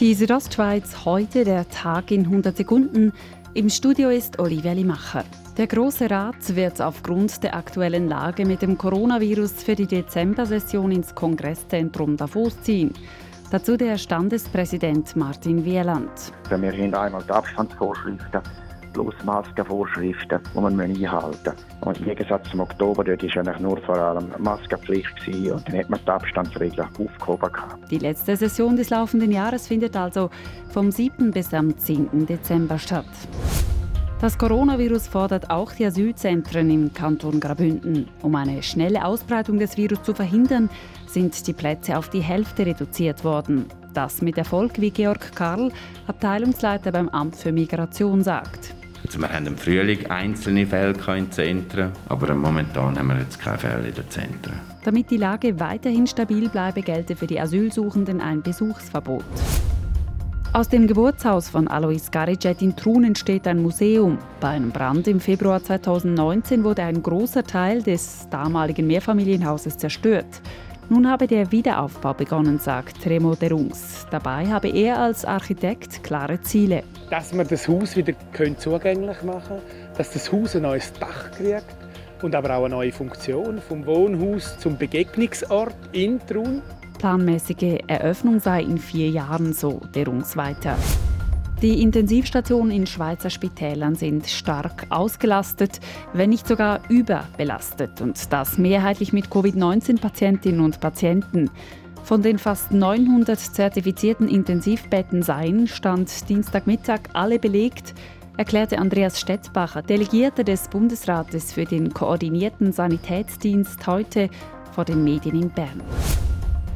Die Südostschweiz heute der Tag in 100 Sekunden. Im Studio ist Olivia Limacher. Der Große Rat wird aufgrund der aktuellen Lage mit dem Coronavirus für die Dezember-Session ins Kongresszentrum Davos ziehen. Dazu der Standespräsident Martin Wieland. Wir haben einmal die Abstandsvorschriften plus Maskenvorschriften, die man einhalten muss. Und im Gegensatz zum Oktober, dort war eigentlich nur vor allem Maskenpflicht und dann hat man die Abstandsregeln aufgehoben. Die letzte Session des laufenden Jahres findet also vom 7. bis am 10. Dezember statt. Das Coronavirus fordert auch die Asylzentren im Kanton Graubünden. Um eine schnelle Ausbreitung des Virus zu verhindern, sind die Plätze auf die Hälfte reduziert worden. Das mit Erfolg, wie Georg Karl, Abteilungsleiter beim Amt für Migration, sagt. Also wir haben im Frühling einzelne Fälle in Zentren, aber momentan haben wir jetzt keine Fälle in den Zentren. Damit die Lage weiterhin stabil bleibe, gelte für die Asylsuchenden ein Besuchsverbot. Aus dem Geburtshaus von Alois Garicet in Trun entsteht ein Museum. Bei einem Brand im Februar 2019 wurde ein großer Teil des damaligen Mehrfamilienhauses zerstört. Nun habe der Wiederaufbau begonnen, sagt Remo Derungs. Dabei habe er als Architekt klare Ziele. Dass wir das Haus wieder zugänglich machen können, dass das Haus ein neues Dach kriegt und aber auch eine neue Funktion vom Wohnhaus zum Begegnungsort in Trun. Planmäßige Eröffnung sei in vier Jahren so, Derungs weiter. Die Intensivstationen in Schweizer Spitälern sind stark ausgelastet, wenn nicht sogar überbelastet. Und das mehrheitlich mit Covid-19-Patientinnen und Patienten. Von den fast 900 zertifizierten Intensivbetten seien, stand Dienstagmittag alle belegt, erklärte Andreas Stettbacher, Delegierter des Bundesrates für den koordinierten Sanitätsdienst, heute vor den Medien in Bern.